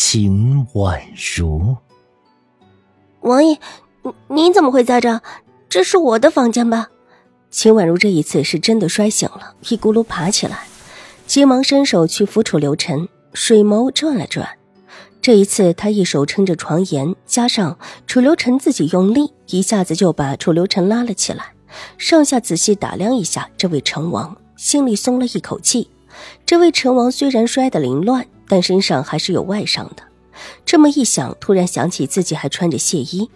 秦婉如，王爷，您怎么会在这？这是我的房间吧？秦婉如这一次是真的摔醒了，一咕噜爬起来，急忙伸手去扶楚留臣，水眸转了转。这一次，他一手撑着床沿，加上楚留臣自己用力，一下子就把楚留臣拉了起来，上下仔细打量一下这位成王，心里松了一口气。这位成王虽然摔得凌乱。但身上还是有外伤的，这么一想，突然想起自己还穿着亵衣，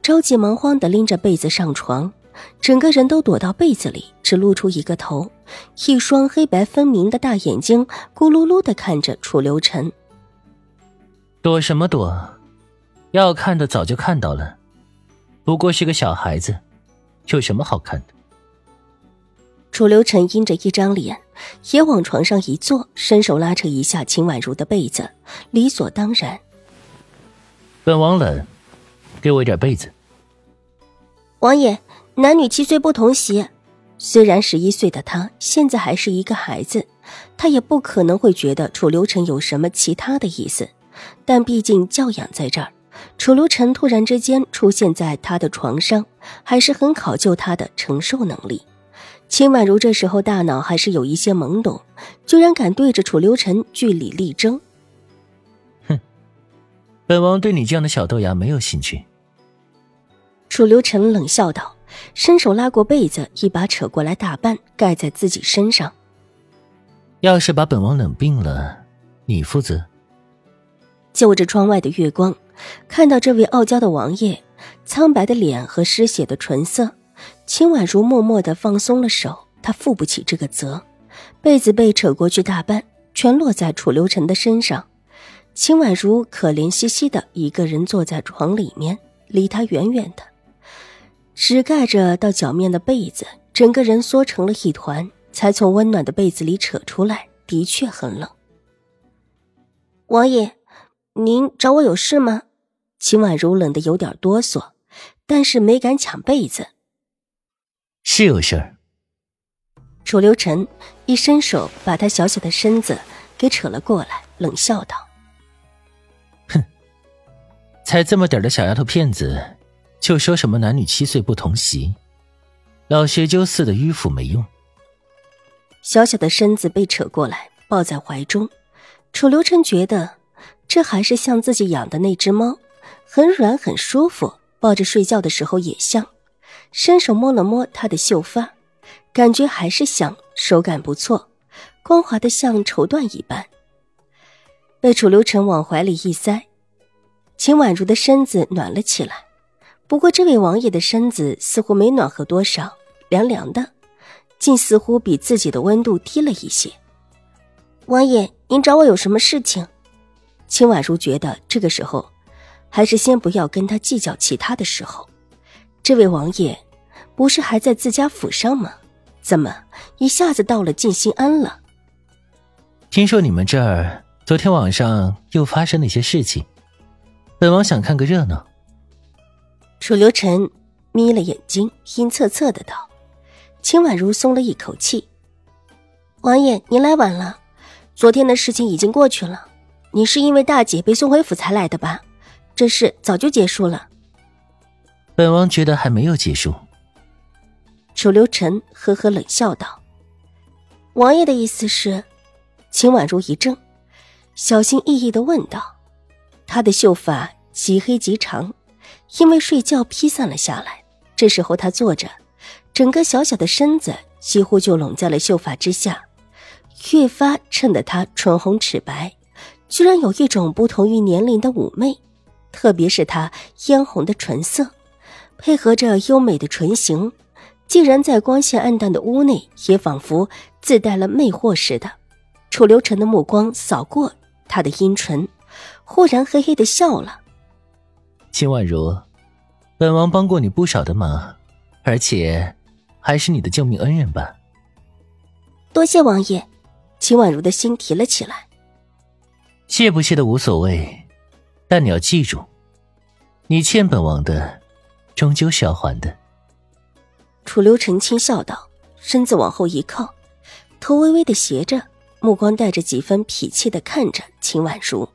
着急忙慌地拎着被子上床，整个人都躲到被子里，只露出一个头，一双黑白分明的大眼睛咕噜噜地看着楚留臣。躲什么躲？要看的早就看到了，不过是个小孩子，有什么好看的？楚留臣阴着一张脸，也往床上一坐，伸手拉扯一下秦婉如的被子，理所当然。本王冷，给我一点被子。王爷，男女七岁不同席，虽然十一岁的他现在还是一个孩子，他也不可能会觉得楚留臣有什么其他的意思，但毕竟教养在这儿，楚留臣突然之间出现在他的床上，还是很考究他的承受能力。秦婉如这时候大脑还是有一些懵懂，居然敢对着楚留臣据理力争。哼，本王对你这样的小豆芽没有兴趣。楚留臣冷笑道，伸手拉过被子，一把扯过来，大半盖在自己身上。要是把本王冷病了，你负责。就着窗外的月光，看到这位傲娇的王爷，苍白的脸和失血的唇色。秦婉如默默的放松了手，她负不起这个责。被子被扯过去大半，全落在楚留臣的身上。秦婉如可怜兮兮的一个人坐在床里面，离他远远的，只盖着到脚面的被子，整个人缩成了一团，才从温暖的被子里扯出来，的确很冷。王爷，您找我有事吗？秦婉如冷得有点哆嗦，但是没敢抢被子。是有事儿。楚留臣一伸手，把他小小的身子给扯了过来，冷笑道：“哼，才这么点的小丫头片子，就说什么男女七岁不同席，老学究似的迂腐没用。”小小的身子被扯过来，抱在怀中，楚留臣觉得这还是像自己养的那只猫，很软很舒服，抱着睡觉的时候也像。伸手摸了摸她的秀发，感觉还是香，手感不错，光滑的像绸缎一般。被楚留臣往怀里一塞，秦婉如的身子暖了起来。不过这位王爷的身子似乎没暖和多少，凉凉的，竟似乎比自己的温度低了一些。王爷，您找我有什么事情？秦婉如觉得这个时候，还是先不要跟他计较其他的时候。这位王爷，不是还在自家府上吗？怎么一下子到了静心庵了？听说你们这儿昨天晚上又发生了一些事情，本王想看个热闹。楚留臣眯了眼睛，阴恻恻的道：“秦婉如松了一口气。王爷，您来晚了，昨天的事情已经过去了。你是因为大姐被送回府才来的吧？这事早就结束了。”本王觉得还没有结束。楚留臣呵呵冷笑道：“王爷的意思是？”秦婉如一怔，小心翼翼的问道：“她的秀发极黑极长，因为睡觉披散了下来。这时候她坐着，整个小小的身子几乎就拢在了秀发之下，越发衬得她唇红齿白，居然有一种不同于年龄的妩媚，特别是她嫣红的唇色。”配合着优美的唇形，竟然在光线暗淡的屋内也仿佛自带了魅惑似的。楚留臣的目光扫过她的阴唇，忽然嘿嘿的笑了。秦婉如，本王帮过你不少的忙，而且还是你的救命恩人吧？多谢王爷。秦婉如的心提了起来。谢不谢的无所谓，但你要记住，你欠本王的，终究是要还的。楚留臣轻笑道，身子往后一靠，头微微的斜着，目光带着几分痞气的看着秦婉如。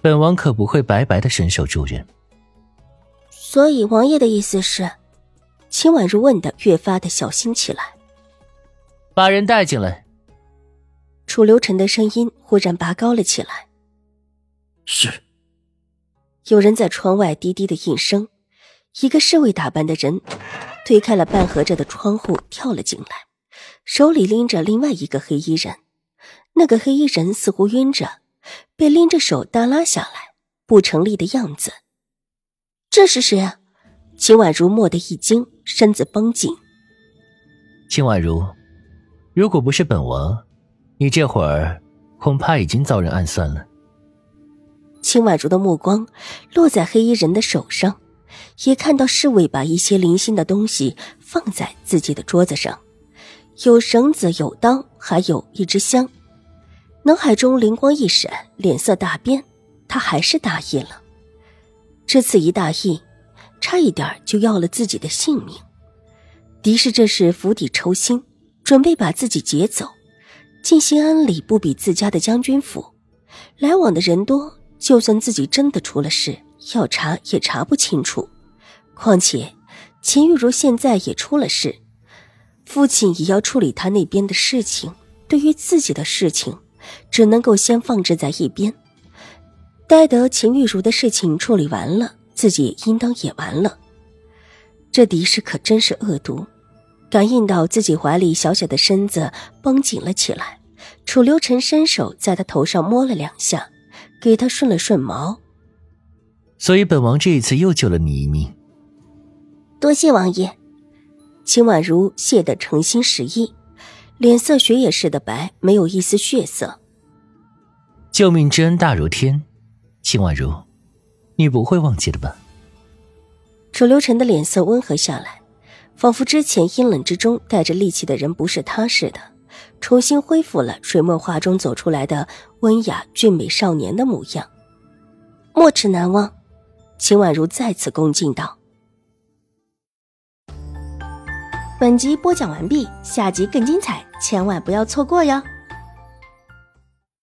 本王可不会白白的伸手助人。所以王爷的意思是？秦婉如问的越发的小心起来。把人带进来。楚留臣的声音忽然拔高了起来。是。有人在窗外低低的应声。一个侍卫打扮的人推开了半合着的窗户，跳了进来，手里拎着另外一个黑衣人。那个黑衣人似乎晕着，被拎着手耷拉下来，不成立的样子。这是谁啊？秦婉如蓦地一惊，身子绷紧。秦婉如，如果不是本王，你这会儿恐怕已经遭人暗算了。秦婉如的目光落在黑衣人的手上。也看到侍卫把一些零星的东西放在自己的桌子上，有绳子，有刀，还有一支香。脑海中灵光一闪，脸色大变，他还是答应了。这次一大意，差一点就要了自己的性命。狄氏这是釜底抽薪，准备把自己劫走。静心庵里不比自家的将军府，来往的人多，就算自己真的出了事。要查也查不清楚，况且秦玉茹现在也出了事，父亲也要处理他那边的事情。对于自己的事情，只能够先放置在一边，待得秦玉茹的事情处理完了，自己应当也完了。这狄氏可真是恶毒，感应到自己怀里小小的身子绷紧了起来，楚留臣伸手在他头上摸了两下，给他顺了顺毛。所以，本王这一次又救了你一命。多谢王爷。秦婉如谢得诚心实意，脸色雪也似的白，没有一丝血色。救命之恩大如天，秦婉如，你不会忘记的吧？楚留臣的脸色温和下来，仿佛之前阴冷之中带着戾气的人不是他似的，重新恢复了水墨画中走出来的温雅俊美少年的模样。没齿难忘。秦婉如再次恭敬道：“本集播讲完毕，下集更精彩，千万不要错过哟。”